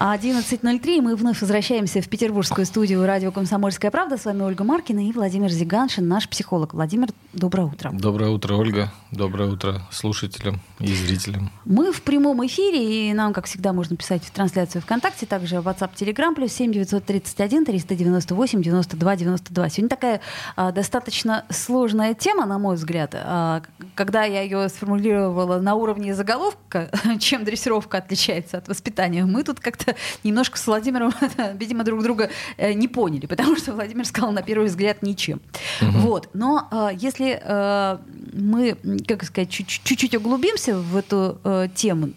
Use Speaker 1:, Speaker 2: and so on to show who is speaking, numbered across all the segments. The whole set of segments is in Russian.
Speaker 1: 11.03. Мы вновь возвращаемся в петербургскую студию радио «Комсомольская правда». С вами Ольга Маркина и Владимир Зиганшин, наш психолог. Владимир, доброе утро.
Speaker 2: Доброе утро, Ольга. Доброе утро слушателям и зрителям.
Speaker 1: Мы в прямом эфире, и нам, как всегда, можно писать в трансляцию ВКонтакте, также WhatsApp, Telegram, плюс 7 931 398 92 92. Сегодня такая а, достаточно сложная тема, на мой взгляд. А, когда я ее сформулировала на уровне заголовка, чем дрессировка отличается от воспитания, мы тут как-то немножко с Владимиром, видимо, друг друга э, не поняли, потому что Владимир сказал на первый взгляд ничем. Угу. Вот. Но э, если э, мы, как сказать, чуть-чуть углубимся в эту э, тему,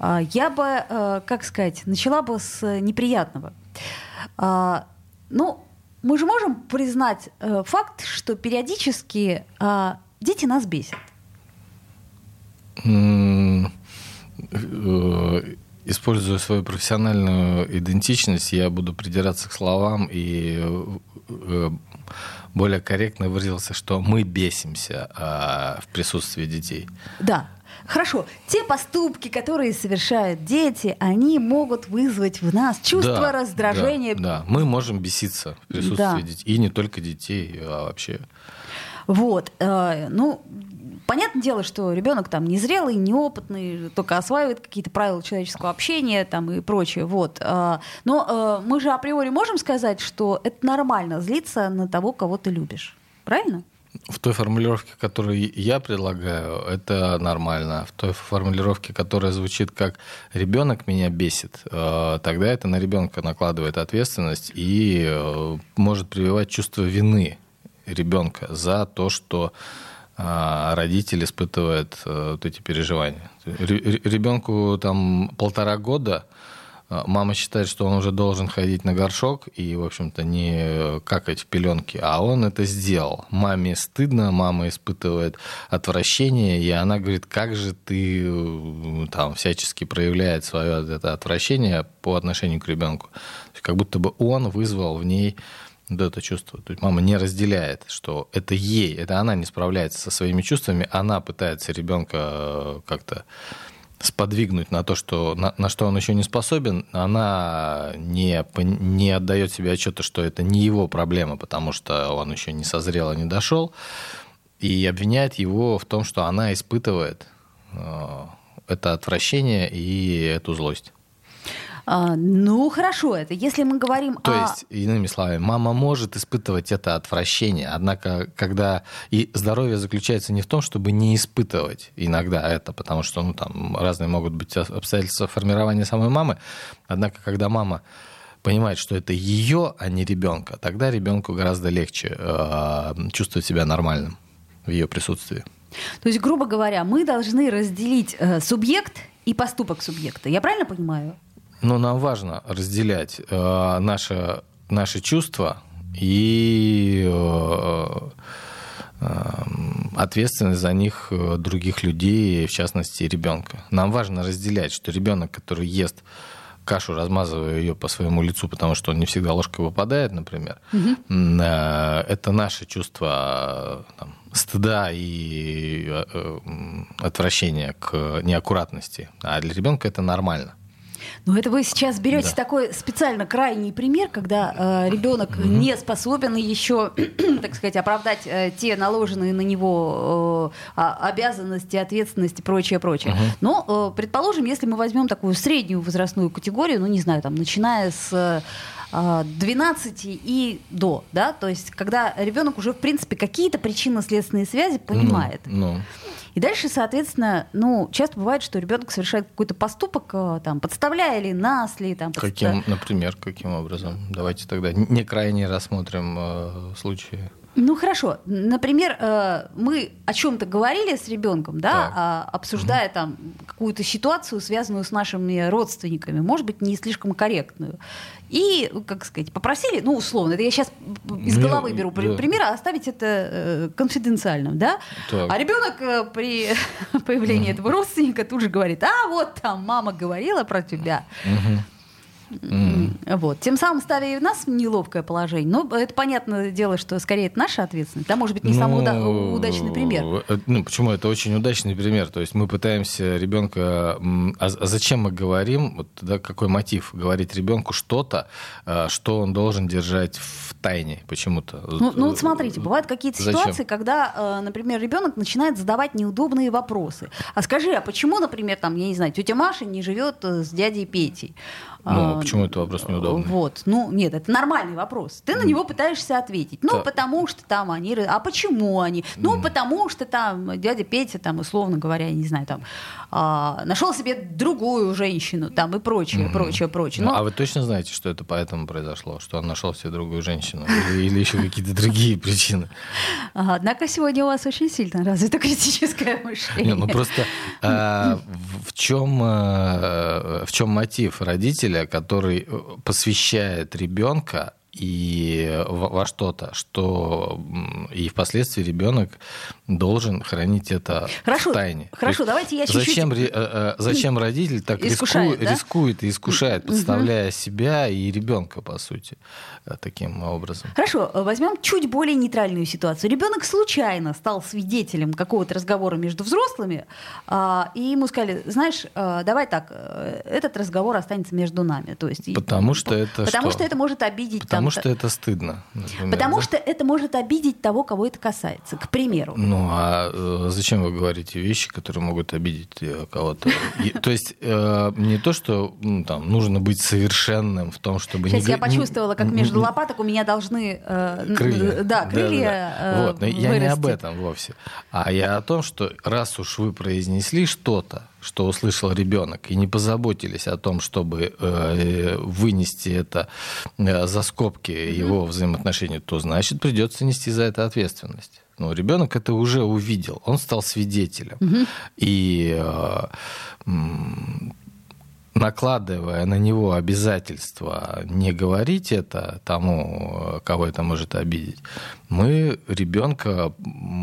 Speaker 1: э, я бы, э, как сказать, начала бы с неприятного. Э, ну, мы же можем признать э, факт, что периодически э, дети нас бесят.
Speaker 2: Используя свою профессиональную идентичность, я буду придираться к словам и э, более корректно выразился, что мы бесимся а, в присутствии детей.
Speaker 1: Да. Хорошо, те поступки, которые совершают дети, они могут вызвать в нас чувство да, раздражения.
Speaker 2: Да, да, мы можем беситься в присутствии да. детей. И не только детей, а вообще.
Speaker 1: Вот. Э, ну, понятное дело, что ребенок там незрелый, неопытный, только осваивает какие-то правила человеческого общения там и прочее. Вот. А, но э, мы же априори можем сказать, что это нормально злиться на того, кого ты любишь. Правильно?
Speaker 2: В той формулировке, которую я предлагаю, это нормально. В той формулировке, которая звучит как ребенок меня бесит, э, тогда это на ребенка накладывает ответственность и э, может прививать чувство вины ребенка за то, что а родитель испытывает э, вот эти переживания. Ребенку там полтора года, а мама считает, что он уже должен ходить на горшок и, в общем-то, не какать в пеленки, а он это сделал. Маме стыдно, мама испытывает отвращение, и она говорит, как же ты э, там всячески проявляет свое это отвращение по отношению к ребенку. Как будто бы он вызвал в ней вот это чувство. То есть мама не разделяет, что это ей, это она не справляется со своими чувствами, она пытается ребенка э, как-то сподвигнуть на то, что, на, на что он еще не способен, она не, не отдает себе отчета, что это не его проблема, потому что он еще не созрел и не дошел, и обвиняет его в том, что она испытывает э, это отвращение и эту злость.
Speaker 1: А, ну, хорошо это. Если мы говорим
Speaker 2: То о... есть, иными словами, мама может испытывать это отвращение, однако, когда... И здоровье заключается не в том, чтобы не испытывать иногда это, потому что, ну, там разные могут быть обстоятельства формирования самой мамы, однако, когда мама понимает, что это ее, а не ребенка, тогда ребенку гораздо легче э, чувствовать себя нормальным в ее присутствии.
Speaker 1: То есть, грубо говоря, мы должны разделить э, субъект и поступок субъекта. Я правильно понимаю?
Speaker 2: Но нам важно разделять э, наши, наши чувства и э, э, ответственность за них э, других людей, в частности ребенка. Нам важно разделять, что ребенок, который ест кашу, размазывая ее по своему лицу, потому что он не всегда ложкой выпадает, например, угу. это наше чувство там, стыда и отвращения к неаккуратности. А для ребенка это нормально.
Speaker 1: Но это вы сейчас берете да. такой специально крайний пример, когда э, ребенок mm-hmm. не способен еще, так сказать, оправдать э, те наложенные на него э, обязанности, ответственности, прочее, прочее. Mm-hmm. Но, э, предположим, если мы возьмем такую среднюю возрастную категорию, ну, не знаю, там, начиная с 12 э, и до, да, то есть когда ребенок уже, в принципе, какие-то причинно-следственные связи понимает. Ну, ну. И дальше, соответственно, ну, часто бывает, что ребенок совершает какой-то поступок, э, там, подставляя ли нас, ли там.
Speaker 2: Каким, например, каким образом? Давайте тогда не крайне рассмотрим э, случаи.
Speaker 1: Ну хорошо, например, э, мы о чем-то говорили с ребенком, да,
Speaker 2: Так.
Speaker 1: а, обсуждая там какую-то ситуацию, связанную с нашими родственниками, может быть, не слишком корректную. И, как сказать, попросили, ну, условно, это я сейчас из
Speaker 2: Ну,
Speaker 1: головы беру
Speaker 2: да.
Speaker 1: пример, а оставить это э, конфиденциальным, да?
Speaker 2: Так.
Speaker 1: А ребенок э, при появлении этого родственника тут же говорит, а вот там мама говорила про тебя. М, Вот. Тем самым ставя и нас в неловкое положение. Но это понятное дело, что скорее это наша ответственность. Да, может быть, не самый уда-
Speaker 2: Ну,
Speaker 1: удачный пример.
Speaker 2: э, Ну, почему это очень удачный пример? То есть мы пытаемся ребенка... А, а зачем мы говорим, вот, да, какой мотив? Говорить ребенку что-то, э, что он должен держать в тайне почему-то.
Speaker 1: Ну, ну вот смотрите, бывают какие-то
Speaker 2: Зачем?
Speaker 1: ситуации, когда, э, например, ребенок начинает задавать неудобные вопросы. А скажи, а почему, например, там, я не знаю, тетя Маша не живет э, с дядей Петей?
Speaker 2: Ну,
Speaker 1: А,
Speaker 2: почему это вопрос неудобный?
Speaker 1: Вот, ну нет, это нормальный вопрос. Ты на него пытаешься ответить. Ну,
Speaker 2: Да.
Speaker 1: потому что там они, а почему они? Ну, потому что там дядя Петя, там, условно говоря, я не знаю, там, а, нашел себе другую женщину, там, и прочее, прочее, прочее.
Speaker 2: Ну,
Speaker 1: Но-
Speaker 2: а вы точно знаете, что это поэтому произошло? Что он нашел себе другую женщину? Или, или еще какие-то другие причины?
Speaker 1: Однако сегодня у вас очень сильно развито критическое мышление.
Speaker 2: Не, ну просто а, в, чем а, в чем мотив родителя, который э, посвящает ребенка и во, во что-то, что и впоследствии ребенок должен хранить это
Speaker 1: Хорошо,
Speaker 2: в тайне.
Speaker 1: хорошо,
Speaker 2: есть
Speaker 1: давайте я чуть-чуть-
Speaker 2: Зачем, э, э, зачем родитель так
Speaker 1: Искушает,
Speaker 2: рискует,
Speaker 1: да?
Speaker 2: рискует и искушает, подставляя себя и ребенка, по сути, э, таким образом?
Speaker 1: Хорошо, возьмем чуть более нейтральную ситуацию. Ребенок случайно стал свидетелем какого-то разговора между взрослыми, а, и ему сказали, знаешь, давай так, этот разговор останется между нами. То есть, и-
Speaker 2: Потому что это
Speaker 1: Потому
Speaker 2: что?
Speaker 1: что это может обидеть...
Speaker 2: Потому
Speaker 1: там,
Speaker 2: что это стыдно. например,
Speaker 1: Потому
Speaker 2: да?
Speaker 1: что это может обидеть того, кого это касается. К примеру.
Speaker 2: Ну, а э, зачем вы говорите вещи, которые могут обидеть э, кого-то? То есть э, не то, что там нужно быть совершенным в том, чтобы
Speaker 1: Сейчас я почувствовала, как между лопаток у меня должны...
Speaker 2: крылья.
Speaker 1: Да, крылья
Speaker 2: Вот, я не об этом вовсе. А я о том, что раз уж вы произнесли что-то, что услышал ребенок, и не позаботились о том, чтобы э, вынести это э, за скобки его взаимоотношений, то значит придется нести за это ответственность. Ну, ребенок это уже увидел, он стал свидетелем. И э, накладывая на него обязательства не говорить это тому, кого это может обидеть, мы ребенка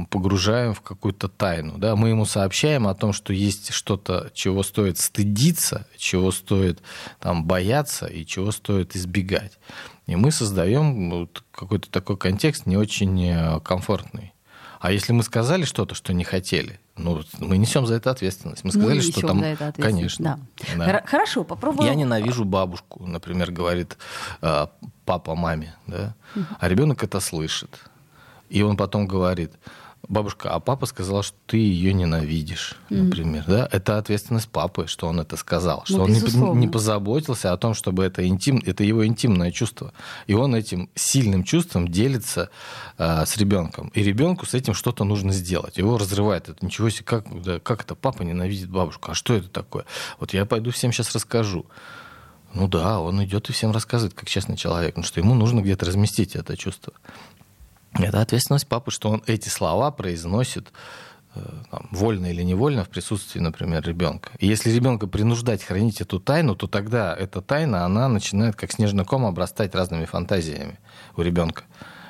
Speaker 2: погружаем в какую-то тайну. Да? Мы ему сообщаем о том, что есть что-то, чего стоит стыдиться, чего стоит там, бояться и чего стоит избегать. И мы создаем вот какой-то такой контекст не очень э, комфортный. А если мы сказали что-то, что не хотели, ну, мы несем за это ответственность. Мы сказали,
Speaker 1: Мы
Speaker 2: что там... Конечно.
Speaker 1: да.
Speaker 2: Да.
Speaker 1: Хор- Хорошо, попробуем.
Speaker 2: Я ненавижу бабушку, например, говорит э, папа маме, да, а ребенок это слышит. И он потом говорит, бабушка, а папа сказал, что ты ее ненавидишь, например, да? Это ответственность папы, что он это сказал, что
Speaker 1: Ну,
Speaker 2: он не,
Speaker 1: безусловно.
Speaker 2: не позаботился о том, чтобы это интим, это его интимное чувство, и он этим сильным чувством делится э, с ребенком, и ребенку с этим что-то нужно сделать, его разрывает, это ничего себе, как, да, как это папа ненавидит бабушку, а что это такое? Вот я пойду всем сейчас расскажу. Ну да, он идет и всем рассказывает, как честный человек, потому что ему нужно где-то разместить это чувство. Это ответственность папы, что он эти слова произносит э, там, вольно или невольно в присутствии, например, ребенка. И если ребенка принуждать хранить эту тайну, то тогда эта тайна, она начинает как снежный ком обрастать разными фантазиями у ребенка.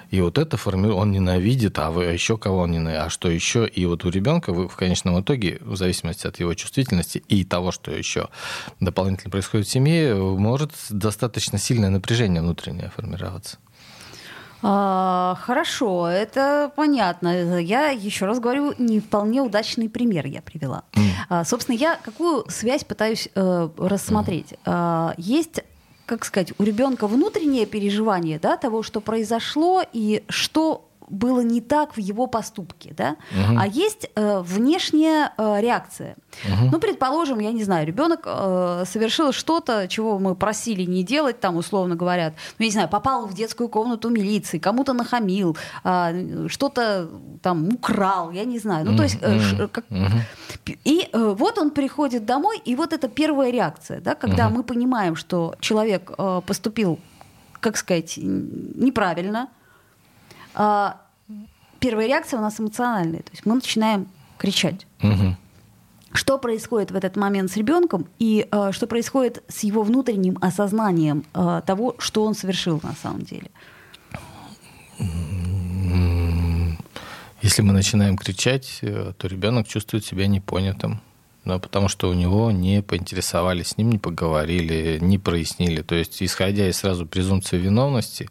Speaker 2: И вот это формирует, он ненавидит, а вы а еще кого он ненавидит, а что еще? И вот у ребенка вы в конечном итоге, в зависимости от его чувствительности и того, что еще дополнительно происходит в семье, может достаточно сильное напряжение внутреннее формироваться.
Speaker 1: А, хорошо, это понятно. Я еще раз говорю, не вполне удачный пример я привела. А, собственно, я какую связь пытаюсь э, рассмотреть? А, есть как сказать, у ребенка внутреннее переживание да, того, что произошло и что было не так в его поступке, да?
Speaker 2: Мгм.
Speaker 1: а есть э, внешняя э, реакция.
Speaker 2: Мгм.
Speaker 1: Ну, предположим, я не знаю, ребенок э, совершил что-то, чего мы просили не делать, там, условно говорят, ну, я не знаю, попал в детскую комнату милиции, кому-то нахамил, а, что-то там украл, я не знаю. Ну, то есть, э, ш- как-
Speaker 2: Мгм.
Speaker 1: и э, вот он приходит домой, и вот это первая реакция, да, когда
Speaker 2: Мгм.
Speaker 1: мы понимаем, что человек э, поступил, как сказать, неправильно, первая реакция у нас эмоциональная. То есть мы начинаем кричать.
Speaker 2: Мгм.
Speaker 1: Что происходит в этот момент с ребенком и э, что происходит с его внутренним осознанием э, того, что он совершил на самом деле?
Speaker 2: Если мы начинаем кричать, э, то ребенок чувствует себя непонятым. Да, потому что у него не поинтересовались, с ним не поговорили, не прояснили. То есть, исходя из сразу презумпции виновности,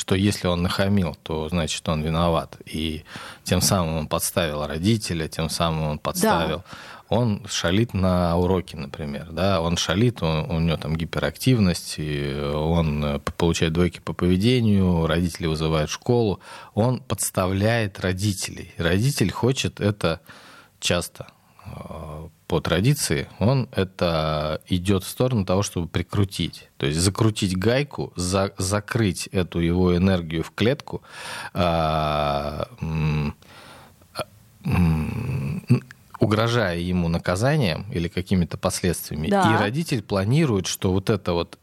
Speaker 2: что если он нахамил, то значит он виноват. И тем самым он подставил родителя, тем самым он подставил. Он шалит на уроке, например, да, он шалит, он- у него там гиперактивность, он э, получает двойки по поведению, родители вызывают в школу, он подставляет родителей. Родитель хочет это часто э, по традиции, он это идет в сторону того, чтобы прикрутить. То есть закрутить гайку, за- закрыть эту его энергию в клетку, а, а, угрожая ему наказанием или какими-то последствиями.
Speaker 1: Да.
Speaker 2: И родитель планирует, что вот это вот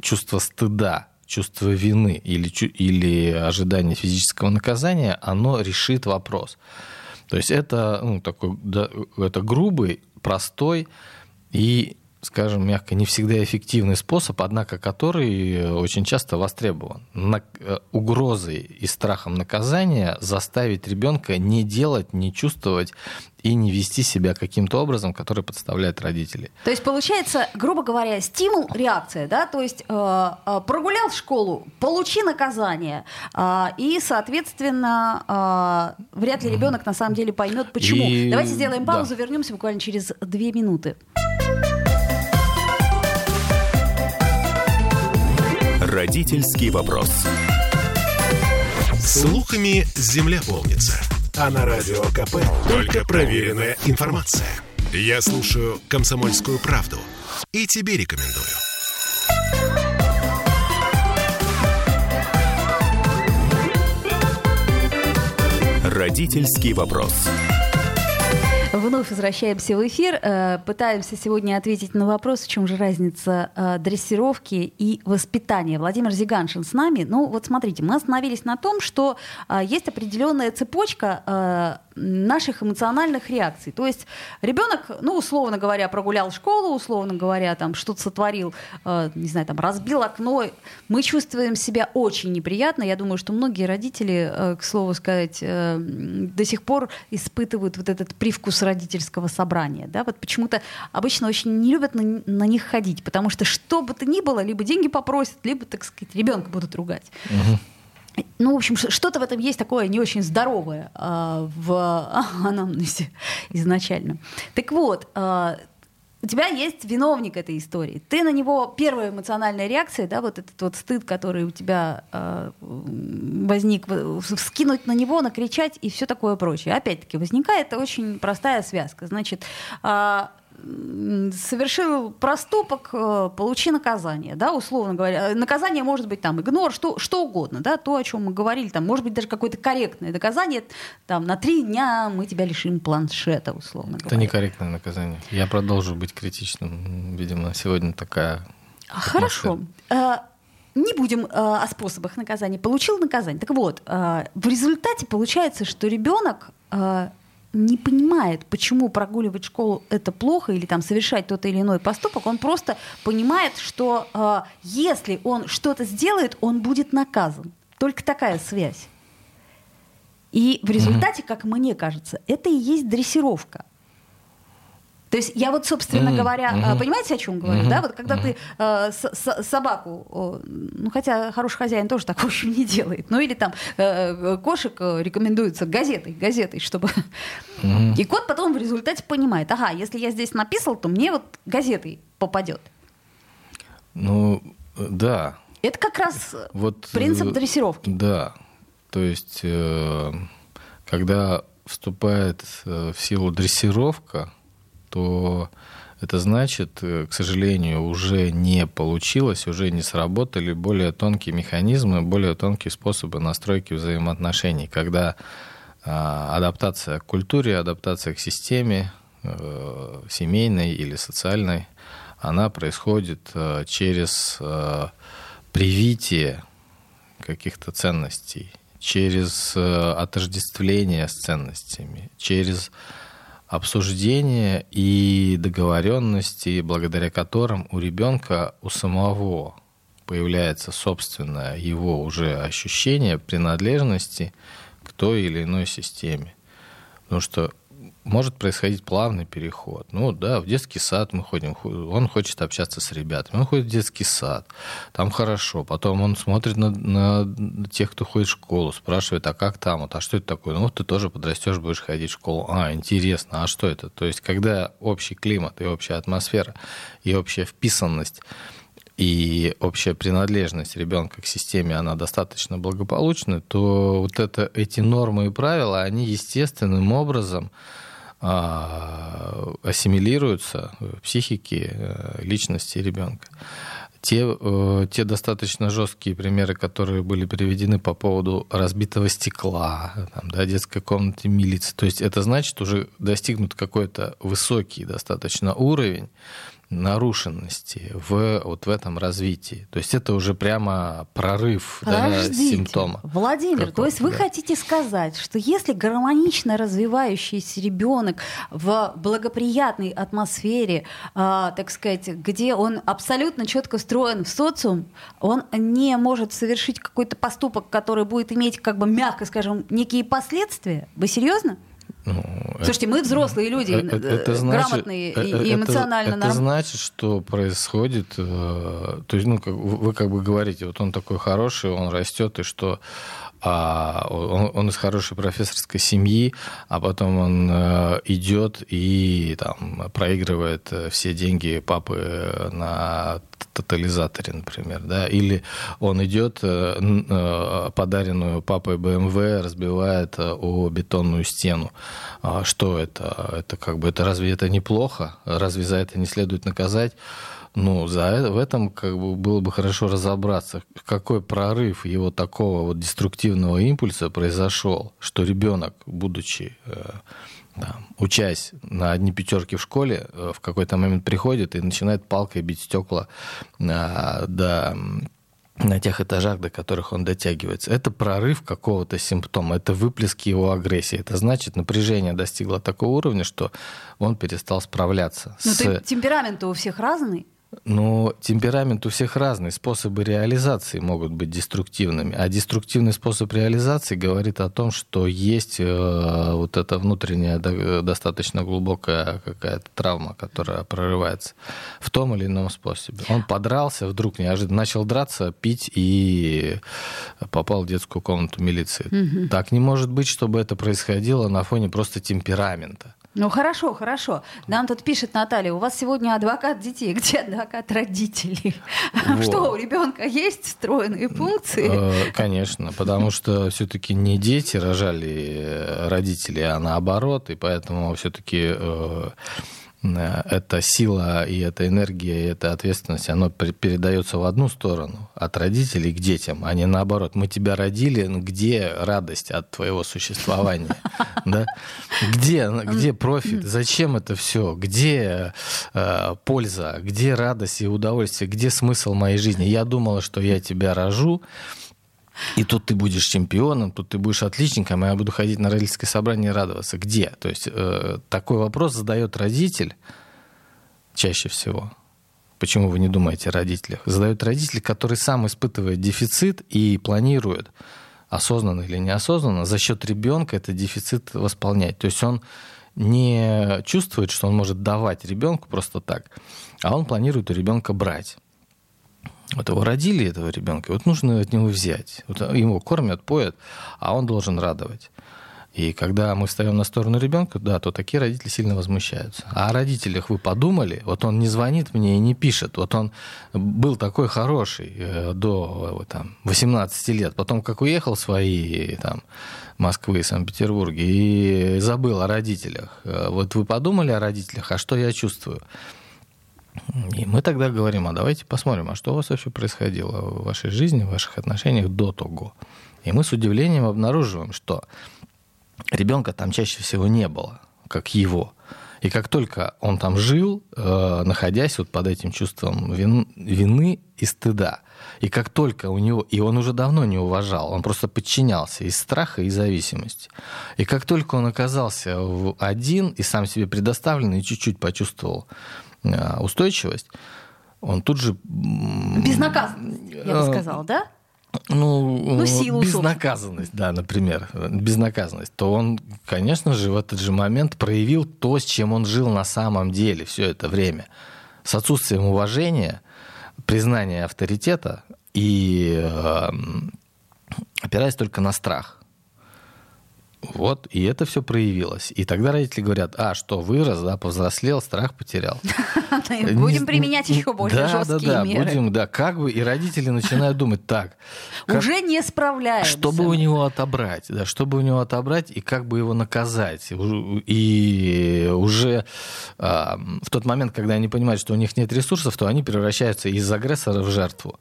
Speaker 2: чувство стыда, чувство вины или, или ожидание физического наказания, оно решит вопрос. То есть это ну, такой, да, это грубый, простой и, скажем мягко, не всегда эффективный способ, однако который э, очень часто востребован. На, э, угрозой и страхом наказания заставить ребенка не делать, не чувствовать и не вести себя каким-то образом, который подставляет родители.
Speaker 1: То есть получается, грубо говоря, стимул, реакция, да, то есть э, э, прогулял в школу, получи наказание, э, и, соответственно, э, вряд ли ребенок на самом деле поймет, почему.
Speaker 2: И-
Speaker 1: Давайте сделаем
Speaker 2: да.
Speaker 1: паузу, вернемся буквально через две минуты.
Speaker 3: Родительский вопрос. Слухами земля полнится. А на радио КП только проверенная информация. Я слушаю «Комсомольскую правду» и тебе рекомендую. Родительский вопрос.
Speaker 1: Вновь возвращаемся в эфир. Э, Пытаемся сегодня ответить на вопрос, в чем же разница э, дрессировки и воспитания. Владимир Зиганшин с нами. Ну вот смотрите, мы остановились на том, что э, есть определенная цепочка наших эмоциональных реакций. То есть ребенок, ну условно говоря, прогулял школу, условно говоря, там что-то сотворил, э, не знаю, там разбил окно. Мы чувствуем себя очень неприятно. Я думаю, что многие родители, э, к слову сказать, э, до сих пор испытывают вот этот привкус родительского собрания. Да? Вот почему-то обычно очень не любят на, на них ходить, потому что что бы то ни было, либо деньги попросят, либо, так сказать, ребенка будут ругать. Ну, в общем, что-то в этом есть такое не очень здоровое а, в анамнезе изначально. Так вот, а, у тебя есть виновник этой истории. Ты на него первая эмоциональная реакция, да, вот этот вот стыд, который у тебя м, возник, вскинуть на него, накричать и все такое прочее. Опять-таки возникает очень простая связка. Значит, м, совершил проступок, э, получи наказание, да, условно говоря. Э, Наказание может быть там игнор, что, что угодно, да, то, о чем мы говорили, там, может быть даже какое-то корректное наказание, там, на три дня мы тебя лишим планшета, условно
Speaker 2: Это
Speaker 1: говоря.
Speaker 2: некорректное наказание. Я продолжу быть критичным. Видимо, сегодня такая
Speaker 1: А, Хорошо. Э, Не будем э, о способах наказания. Получил наказание. Так вот, э, в результате получается, что ребенок э, не понимает, почему прогуливать школу это плохо или там совершать тот или иной поступок. Он просто понимает, что э, если он что-то сделает, он будет наказан. Только такая связь. И в результате, как мне кажется, это и есть дрессировка. То есть я вот, собственно
Speaker 2: Мгм,
Speaker 1: говоря, а, понимаете, о чем говорю,
Speaker 2: Мгм,
Speaker 1: да? Вот когда ты э, с- с- собаку, о, ну хотя хороший хозяин тоже так, в общем, не делает, ну или там э, э, кошек э, рекомендуется газетой, газетой, чтобы...
Speaker 2: Мгм.
Speaker 1: И кот потом в результате понимает, ага, если я здесь написал, то мне вот газетой попадет.
Speaker 2: Ну, э, да.
Speaker 1: Это как раз э,
Speaker 2: Вот,
Speaker 1: принцип
Speaker 2: э,
Speaker 1: дрессировки.
Speaker 2: Да. То есть, э, когда вступает э, в силу дрессировка, то это значит, э, к сожалению, уже не получилось, уже не сработали более тонкие механизмы, более тонкие способы настройки взаимоотношений, когда а, адаптация к культуре, адаптация к системе э, семейной или социальной, она происходит э, через привитие каких-то ценностей, через отождествление с ценностями, через обсуждение и договоренности, благодаря которым у ребенка у самого появляется собственное его уже ощущение принадлежности к той или иной системе. Потому что может происходить плавный переход. Ну да, в детский сад мы ходим, он хочет общаться с ребятами, он ходит в детский сад, там хорошо. Потом он смотрит на, на тех, кто ходит в школу, спрашивает, а как там, вот, а что это такое? Ну вот ты тоже подрастешь, будешь ходить в школу. А, интересно, а что это? То есть когда общий климат и общая атмосфера и общая вписанность и общая принадлежность ребенка к системе, она достаточно благополучна, то вот это, эти нормы и правила, они естественным образом ассимилируются в психике э, личности ребенка. Те, э, те достаточно жесткие примеры, которые были приведены по поводу разбитого стекла, там, да, детской комнаты милиции, то есть это значит уже достигнут какой-то высокий достаточно уровень нарушенности в, вот в этом развитии. То есть это уже прямо прорыв да, симптома.
Speaker 1: Владимир, то есть вы да. хотите сказать, что если гармонично развивающийся ребенок в благоприятной атмосфере, э, так сказать, где он абсолютно четко встроен в социум, он не может совершить какой-то поступок, который будет иметь, как бы мягко скажем, некие последствия? Вы серьезно? Ну, Слушайте, мы взрослые люди, это, это значит, грамотные это, и эмоционально
Speaker 2: это, это значит, что происходит, э, то есть, ну, как, вы как бы говорите, вот он такой хороший, он растет, и что а он, он из хорошей профессорской семьи, а потом он э, идет и там проигрывает э, все деньги папы на тотализаторе, например, да, или он идет э, э, подаренную папой БМВ разбивает э, о бетонную стену. А что это? Это как бы это разве это неплохо? Разве за это не следует наказать? Ну, за в этом как бы было бы хорошо разобраться, какой прорыв его такого вот деструктивного импульса произошел, что ребенок, будучи там, учась на одни пятерки в школе, э, в какой-то момент приходит и начинает палкой бить стекла а, до на тех этажах, до которых он дотягивается. Это прорыв какого-то симптома, это выплеск его агрессии. Это значит, напряжение достигло такого уровня, что он перестал справляться.
Speaker 1: Но с... темперамент у всех разный.
Speaker 2: Но темперамент у всех разный, способы реализации могут быть деструктивными. А деструктивный способ реализации говорит о том, что есть э, вот эта внутренняя достаточно глубокая какая-то травма, которая прорывается в том или ином способе. Он подрался, вдруг неожиданно начал драться, пить и попал в детскую комнату милиции. Угу. Так не может быть, чтобы это происходило на фоне просто темперамента.
Speaker 1: Ну хорошо, хорошо. Нам тут пишет Наталья, у вас сегодня адвокат детей, где адвокат родителей? Вот. Что, у ребенка есть встроенные функции?
Speaker 2: Э, конечно, потому что все-таки не дети рожали э, родители, а наоборот, и поэтому все-таки Э, эта сила и эта энергия, и эта ответственность, она передается в одну сторону, от родителей к детям, а не наоборот. Мы тебя родили, где радость от твоего существования? Да? Где, где профит? Зачем это все? Где э, польза? Где радость и удовольствие? Где смысл моей жизни? Я думала, что я тебя рожу, и тут ты будешь чемпионом, тут ты будешь отличником, а я буду ходить на родительское собрание и радоваться. Где? То есть э, такой вопрос задает родитель чаще всего. Почему вы не думаете о родителях? Задает родитель, который сам испытывает дефицит и планирует, осознанно или неосознанно, за счет ребенка этот дефицит восполнять. То есть он не чувствует, что он может давать ребенку просто так, а он планирует у ребенка брать. Вот его родили, этого ребенка, вот нужно от него взять. Вот его кормят, поят, а он должен радовать. И когда мы встаем на сторону ребенка, да, то такие родители сильно возмущаются. А о родителях вы подумали? Вот он не звонит мне и не пишет. Вот он был такой хороший э, до там, 18 лет. Потом как уехал в свои там, Москвы и Санкт-Петербурге и забыл о родителях. Э, вот вы подумали о родителях, а что я чувствую? И мы тогда говорим, а давайте посмотрим, а что у вас вообще происходило в вашей жизни, в ваших отношениях до того. И мы с удивлением обнаруживаем, что ребенка там чаще всего не было, как его. И как только он там жил, э, находясь вот под этим чувством вин, вины и стыда, и как только у него, и он уже давно не уважал, он просто подчинялся из страха и зависимости. И как только он оказался один и сам себе предоставленный, и чуть-чуть почувствовал устойчивость, он тут же...
Speaker 1: Безнаказанность, я бы сказала, да?
Speaker 2: ну, ну силу, безнаказанность, да, например, безнаказанность, то он, конечно же, в этот же момент проявил то, с чем он жил на самом деле все это время. С отсутствием уважения, признания авторитета и э, опираясь только на страх. Вот, и это все проявилось. И тогда родители говорят, а, что, вырос, да, повзрослел, страх потерял.
Speaker 1: Будем применять еще более жесткие меры.
Speaker 2: Будем, да, как бы, и родители начинают думать, так.
Speaker 1: Уже не справляемся.
Speaker 2: Чтобы у него отобрать, да, чтобы у него отобрать, и как бы его наказать. И уже а, в тот момент, когда они понимают, что у них нет ресурсов, то они превращаются из агрессора в жертву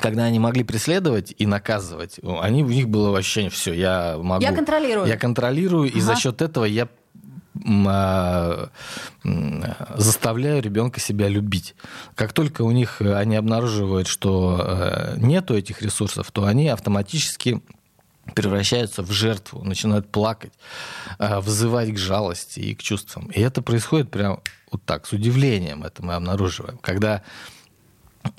Speaker 2: когда они могли преследовать и наказывать, они, у них было ощущение, все, я могу...
Speaker 1: Я контролирую.
Speaker 2: Я контролирую, ага. и за счет этого я а, заставляю ребенка себя любить. Как только у них э, они обнаруживают, что э, нету этих ресурсов, то они автоматически превращаются в жертву, начинают плакать, э, вызывать к жалости и к чувствам. И это происходит прям вот так, с удивлением это мы обнаруживаем. Когда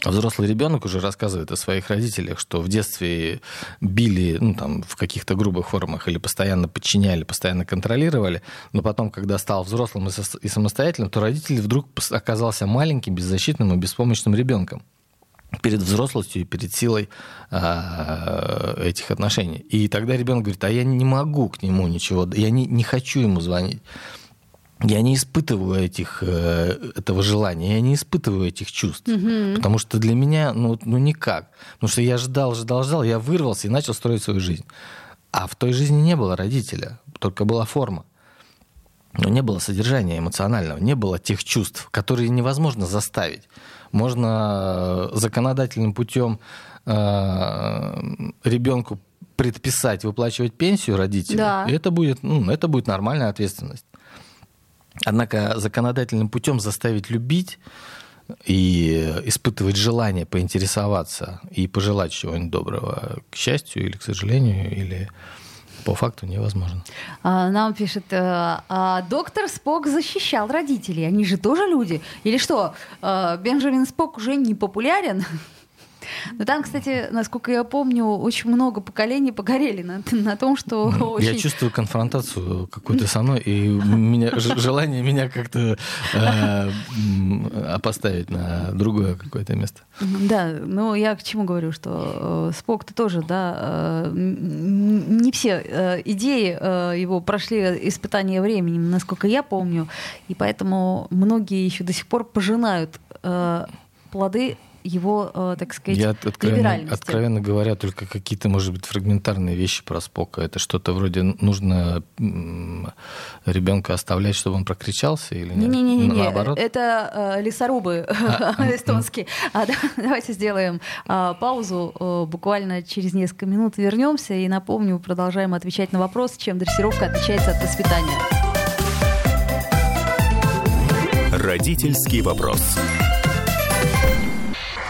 Speaker 2: взрослый ребенок уже рассказывает о своих родителях, что в детстве били ну, там, в каких-то грубых формах или постоянно подчиняли, постоянно контролировали, но потом, когда стал взрослым и самостоятельным, то родитель вдруг оказался маленьким, беззащитным и беспомощным ребенком перед взрослостью и перед силой а, этих отношений. И тогда ребенок говорит, а я не могу к нему ничего, я не, не хочу ему звонить я не испытываю этих, э, этого желания, я не испытываю этих чувств. Угу. Потому что для меня, ну, ну никак. Потому что я ждал, ждал, ждал, я вырвался и начал строить свою жизнь. А в той жизни не было родителя, только была форма. Но не было содержания эмоционального, не было тех чувств, которые невозможно заставить. Можно э, законодательным путем э, ребенку предписать выплачивать пенсию родителям, да. и это будет, ну, это будет нормальная ответственность. Однако законодательным путем заставить любить и испытывать желание поинтересоваться и пожелать чего-нибудь доброго, к счастью или к сожалению, или по факту невозможно.
Speaker 1: А, нам пишет, э, а доктор Спок защищал родителей, они же тоже люди. Или что, э, Бенджамин Спок уже не популярен? Но там, кстати, насколько я помню, очень много поколений погорели на, на том, что очень...
Speaker 2: Я чувствую конфронтацию какую-то со мной, и меня, желание меня как-то э, опоставить на другое какое-то место.
Speaker 1: Да, ну я к чему говорю, что э, Спок-то тоже, да, э, не все э, идеи э, его прошли испытания временем, насколько я помню, и поэтому многие еще до сих пор пожинают э, плоды его, э, так сказать, Я
Speaker 2: откровенно, откровенно говоря, только какие-то, может быть, фрагментарные вещи про Спока. Это что-то вроде нужно ребенка оставлять, чтобы он прокричался или нет?
Speaker 1: Не-не-не, наоборот. Это э, лесорубы а, эстонские. А, да, давайте сделаем э, паузу. Э, буквально через несколько минут вернемся и напомню, продолжаем отвечать на вопрос, чем дрессировка отличается от воспитания.
Speaker 3: Родительский вопрос.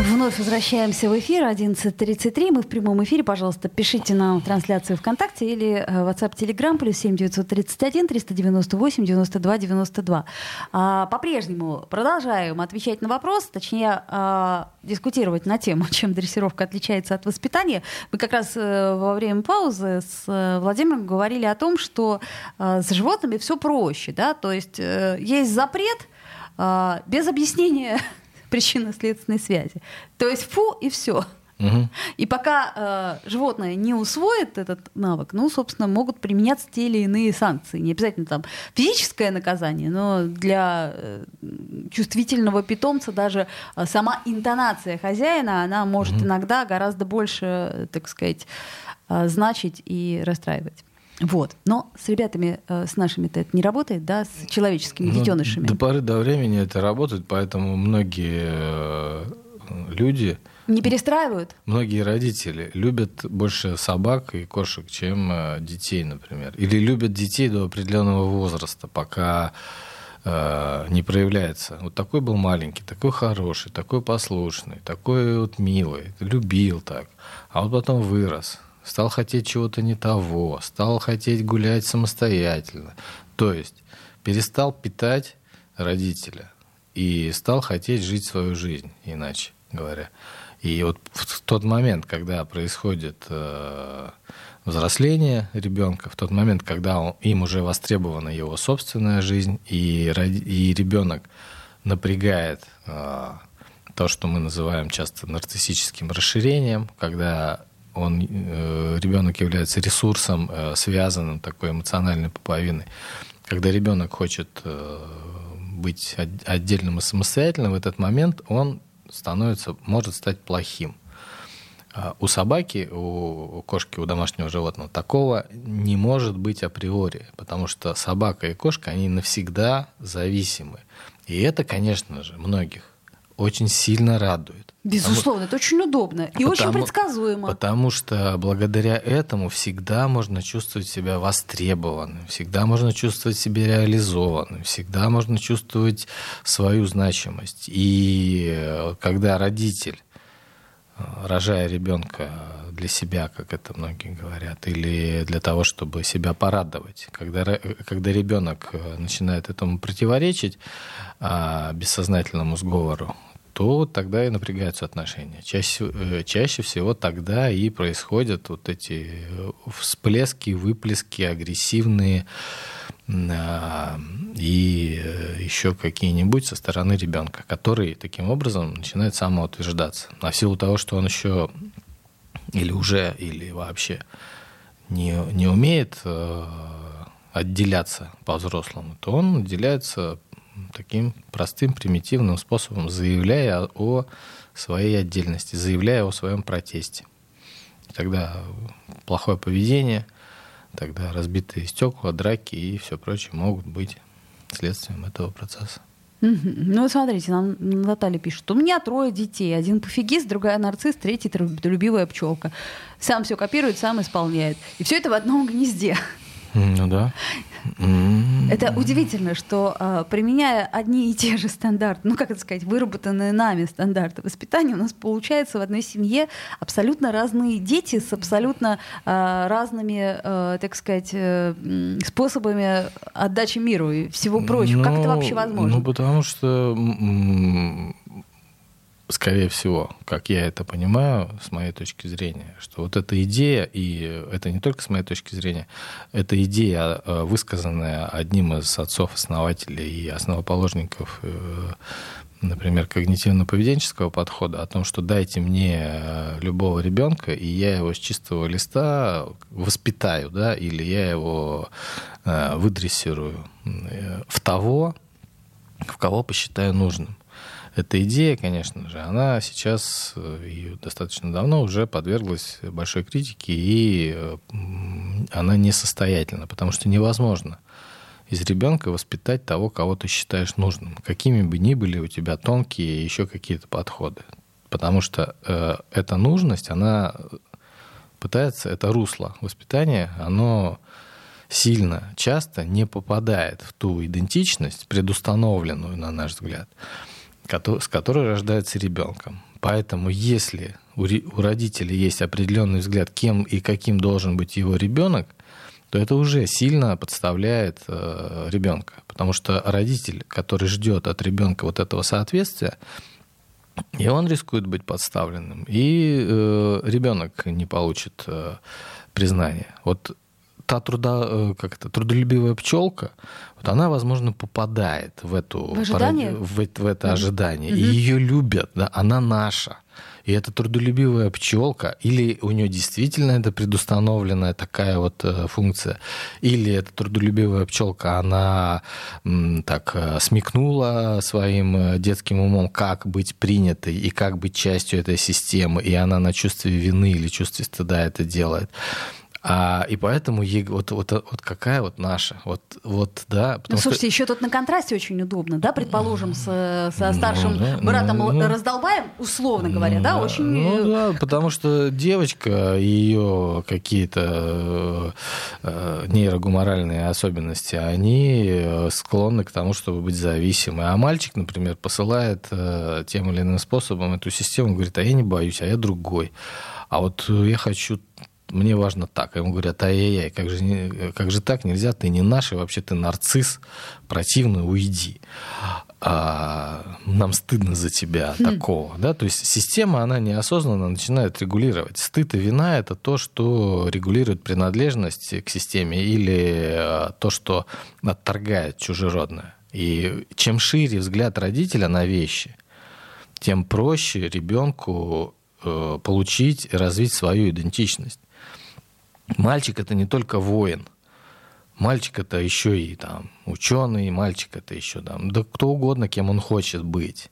Speaker 1: Вновь возвращаемся в эфир 11.33. Мы в прямом эфире. Пожалуйста, пишите нам трансляцию ВКонтакте или э, WhatsApp Telegram плюс 7 931 398 92 92. А, по-прежнему продолжаем отвечать на вопрос, точнее, а, дискутировать на тему, чем дрессировка отличается от воспитания. Мы как раз а, во время паузы с а, Владимиром говорили о том, что а, с животными все проще. Да? То есть а, есть запрет, а, без объяснения причинно-следственной связи. То есть фу и все. Угу. И пока э, животное не усвоит этот навык, ну, собственно, могут применяться те или иные санкции. Не обязательно там физическое наказание, но для э, чувствительного питомца даже э, сама интонация хозяина, она может угу. иногда гораздо больше, так сказать, э, значить и расстраивать. Вот. Но с ребятами, э, с нашими-то это не работает, да, с человеческими ну, детенышами.
Speaker 2: До поры до времени это работает, поэтому многие э, люди...
Speaker 1: Не перестраивают?
Speaker 2: Многие родители любят больше собак и кошек, чем э, детей, например. Или любят детей до определенного возраста, пока не проявляется. Вот такой был маленький, такой хороший, такой послушный, такой вот милый, любил так. А вот потом вырос, стал хотеть чего-то не того, стал хотеть гулять самостоятельно. То есть перестал питать родителя и стал хотеть жить свою жизнь, иначе говоря. И вот в тот момент, когда происходит э, взросление ребенка, в тот момент, когда он, им уже востребована его собственная жизнь, и, и ребенок напрягает э, то, что мы называем часто нарциссическим расширением, когда он, э, ребенок является ресурсом, э, связанным такой эмоциональной пуповиной. Когда ребенок хочет э, быть отдельным и самостоятельным, в этот момент он становится, может стать плохим. А у собаки, у кошки, у домашнего животного такого не может быть априори, потому что собака и кошка, они навсегда зависимы. И это, конечно же, многих очень сильно радует.
Speaker 1: Безусловно, потому, это очень удобно и потому, очень предсказуемо.
Speaker 2: Потому что благодаря этому всегда можно чувствовать себя востребованным, всегда можно чувствовать себя реализованным, всегда можно чувствовать свою значимость. И э, когда родитель, э, рожая ребенка для себя, как это многие говорят, или для того, чтобы себя порадовать, когда, когда ребенок э, начинает этому противоречить, а, бессознательному сговору, то тогда и напрягаются отношения. Чаще, э, чаще всего тогда и происходят вот эти э, всплески, выплески агрессивные а, и э, еще какие-нибудь со стороны ребенка, который таким образом начинает самоутверждаться. А в силу того, что он еще или уже, или вообще не, не умеет отделяться по-взрослому, то он отделяется таким простым, примитивным способом, заявляя о своей отдельности, заявляя о своем протесте. Тогда плохое поведение, тогда разбитые стекла, драки и все прочее могут быть следствием этого процесса.
Speaker 1: Ну, смотрите, нам Наталья пишет. У меня трое детей. Один пофигист, другая нарцисс, третий трудолюбивая пчелка. Сам все копирует, сам исполняет. И все это в одном гнезде.
Speaker 2: Ну да.
Speaker 1: Это удивительно, что а, применяя одни и те же стандарты, ну как это сказать, выработанные нами стандарты воспитания, у нас получается в одной семье абсолютно разные дети с абсолютно а, разными, а, так сказать, э, способами отдачи миру и всего прочего. Ну, как это вообще возможно?
Speaker 2: Ну потому что скорее всего, как я это понимаю, с моей точки зрения, что вот эта идея, и это не только с моей точки зрения, эта идея, э, высказанная одним из отцов-основателей и основоположников, э, например, когнитивно-поведенческого подхода, о том, что дайте мне э, любого ребенка, и я его с чистого листа воспитаю, да, или я его выдрессирую в того, в кого посчитаю нужным. Эта идея, конечно же, она сейчас э, и достаточно давно уже подверглась большой критике, и э, она несостоятельна, потому что невозможно из ребенка воспитать того, кого ты считаешь нужным, какими бы ни были у тебя тонкие еще какие-то подходы. Потому что э, эта нужность, она пытается, это русло воспитания, оно сильно, часто не попадает в ту идентичность, предустановленную, на наш взгляд, с которой рождается ребенком. Поэтому если у родителей есть определенный взгляд, кем и каким должен быть его ребенок, то это уже сильно подставляет э, ребенка. Потому что родитель, который ждет от ребенка вот этого соответствия, и он рискует быть подставленным, и э, ребенок не получит э, признания. Вот та труда, э, как это, трудолюбивая пчелка, вот она, возможно, попадает в эту
Speaker 1: в, ожидание?
Speaker 2: в, в это ожидание. Mm-hmm. И ее любят, да, она наша. И это трудолюбивая пчелка, или у нее действительно это предустановленная такая вот э, функция, или эта трудолюбивая пчелка, она так э, смекнула своим детским умом, как быть принятой и как быть частью этой системы, и она на чувстве вины или чувстве стыда это делает. А, и поэтому вот, вот, вот какая вот наша, вот, вот да.
Speaker 1: Ну, слушайте, что... еще тут на контрасте очень удобно, да, предположим, с, со ну, старшим ну, да, братом ну, раздолбаем, условно говоря, ну, да, очень...
Speaker 2: Ну да, потому что девочка, ее какие-то э, нейрогуморальные особенности, они э, склонны к тому, чтобы быть зависимы. А мальчик, например, посылает э, тем или иным способом эту систему, говорит, а я не боюсь, а я другой. А вот я хочу мне важно так. Ему говорят, ай-яй-яй, как же, как же так, нельзя, ты не наш, и вообще ты нарцисс, противный, уйди. А, нам стыдно за тебя хм. такого. Да? То есть система, она неосознанно начинает регулировать. Стыд и вина — это то, что регулирует принадлежность к системе или а, то, что отторгает чужеродное. И чем шире взгляд родителя на вещи, тем проще ребенку э, получить и развить свою идентичность. Мальчик это не только воин. Мальчик это еще и там ученый, мальчик это еще там, да кто угодно, кем он хочет быть.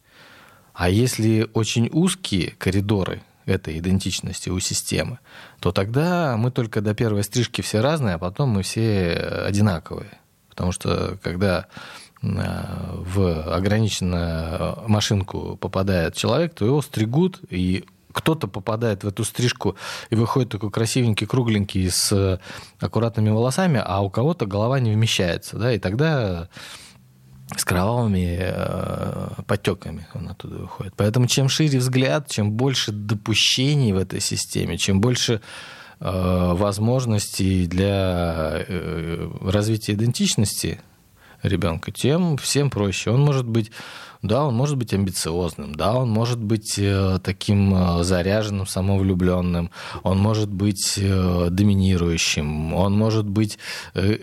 Speaker 2: А если очень узкие коридоры этой идентичности у системы, то тогда мы только до первой стрижки все разные, а потом мы все одинаковые. Потому что когда э, в ограниченную машинку попадает человек, то его стригут, и кто-то попадает в эту стрижку и выходит такой красивенький, кругленький, с э, аккуратными волосами, а у кого-то голова не вмещается, да, и тогда с кровавыми э, потеками он оттуда выходит. Поэтому чем шире взгляд, чем больше допущений в этой системе, чем больше э, возможностей для э, развития идентичности ребенка, тем всем проще. Он может быть да, он может быть амбициозным, да, он может быть э, таким э, заряженным, самовлюбленным, он может быть э, доминирующим, он может быть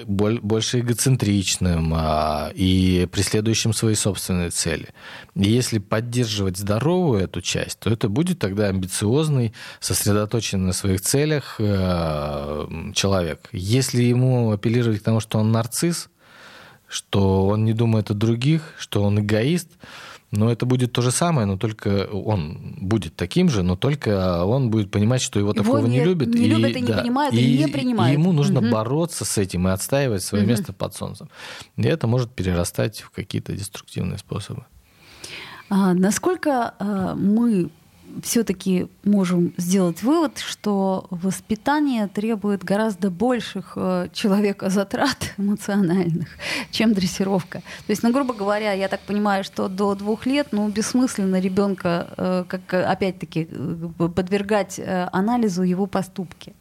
Speaker 2: больше эгоцентричным а, и преследующим свои собственные цели. И если поддерживать здоровую эту часть, то это будет тогда амбициозный, сосредоточенный на своих целях человек. Если ему апеллировать к тому, что он нарцисс, что он не думает о других, что он эгоист, но это будет то же самое, но только он будет таким же, но только он будет понимать, что его, его такого не, не любят.
Speaker 1: Не и, любят и не да, понимают, и, и не принимают.
Speaker 2: И ему нужно угу. бороться с этим и отстаивать свое угу. место под солнцем. И это может перерастать в какие-то деструктивные способы.
Speaker 1: А, насколько а, мы все-таки можем сделать вывод, что воспитание требует гораздо больших э, человека затрат эмоциональных, чем дрессировка. То есть, ну, грубо говоря, я так понимаю, что до двух лет, ну, бессмысленно ребенка, э, как опять-таки, э, подвергать э, анализу его поступки.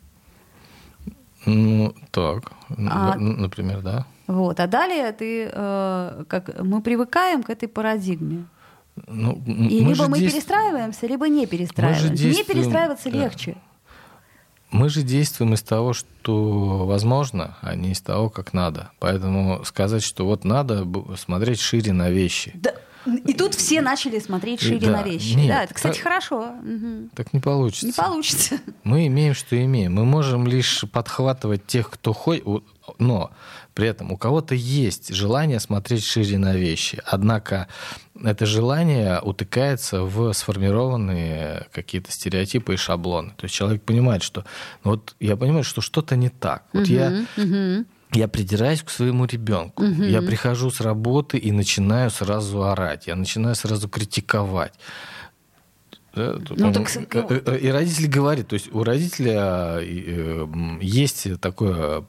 Speaker 2: Ну, так, а, например, да.
Speaker 1: Вот, а далее ты, э, как мы привыкаем к этой парадигме. Ну, и мы либо мы действ... перестраиваемся, либо не перестраиваемся. Действуем... Не перестраиваться да. легче.
Speaker 2: Мы же действуем из того, что возможно, а не из того, как надо. Поэтому сказать, что вот надо смотреть шире на вещи.
Speaker 1: Да. И тут все начали смотреть шире да, на вещи. Нет, да, это, кстати, так, хорошо.
Speaker 2: Так не получится.
Speaker 1: Не получится.
Speaker 2: Мы имеем, что имеем. Мы можем лишь подхватывать тех, кто ходит, но при этом у кого-то есть желание смотреть шире на вещи. Однако это желание утыкается в сформированные какие-то стереотипы и шаблоны. То есть человек понимает, что ну вот я понимаю, что что-то не так. Вот угу, я угу. Я придираюсь к своему ребенку. Угу. Я прихожу с работы и начинаю сразу орать. Я начинаю сразу критиковать. Да, ну, так... Э, э, и родители говорят, то есть у родителя э, есть такое,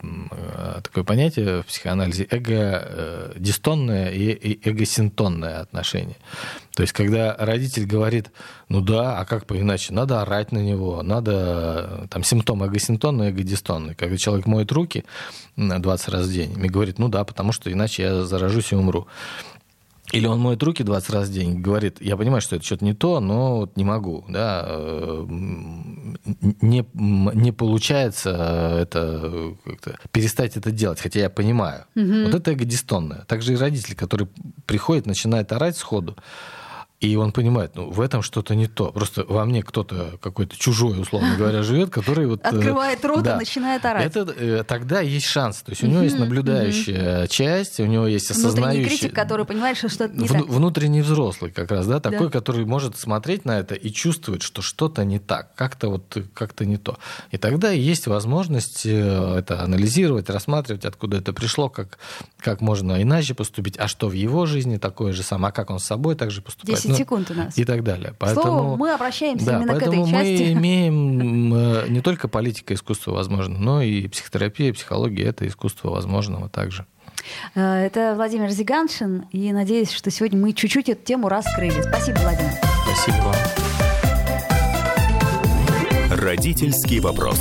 Speaker 2: такое понятие в психоанализе эго-дистонное и эго-синтонное отношение. То есть когда родитель говорит, ну да, а как по иначе, надо орать на него, надо, там симптом эго-синтонный, эго-дистонный. Когда человек моет руки 20 раз в день и говорит, ну да, потому что иначе я заражусь и умру. Или он моет руки 20 раз в день, говорит, я понимаю, что это что-то не то, но вот не могу, да, э, не, не получается это перестать это делать, хотя я понимаю. Угу. Вот это эго-дистонное. Также и родитель, который приходит, начинает орать сходу, И он понимает, ну, в этом что-то не то. Просто во мне кто-то какой-то чужой, условно говоря, живет, который вот...
Speaker 1: Открывает рот да, и начинает орать.
Speaker 2: Это, тогда есть шанс. То есть у него есть наблюдающая часть, у него есть осознающая...
Speaker 1: Внутренний критик, который понимает, что что-то не
Speaker 2: в, так. Внутренний взрослый как раз, да, такой, да. который может смотреть на это и чувствовать, что что-то не так, как-то вот как-то не то. И тогда есть возможность это анализировать, рассматривать, откуда это пришло, как, как можно иначе поступить, а что в его жизни такое же самое, а как он с собой также поступает.
Speaker 1: 10 ну, секунд у нас.
Speaker 2: И так далее. Поэтому,
Speaker 1: Словом, мы обращаемся
Speaker 2: да,
Speaker 1: именно
Speaker 2: к этой
Speaker 1: части.
Speaker 2: мы имеем э, не только политика искусства возможно, но и психотерапия, психология — это искусство возможного также.
Speaker 1: Э, это Владимир Зиганшин, и надеюсь, что сегодня мы чуть-чуть эту тему раскрыли. Спасибо, Владимир.
Speaker 2: Спасибо вам.
Speaker 3: Родительский вопрос.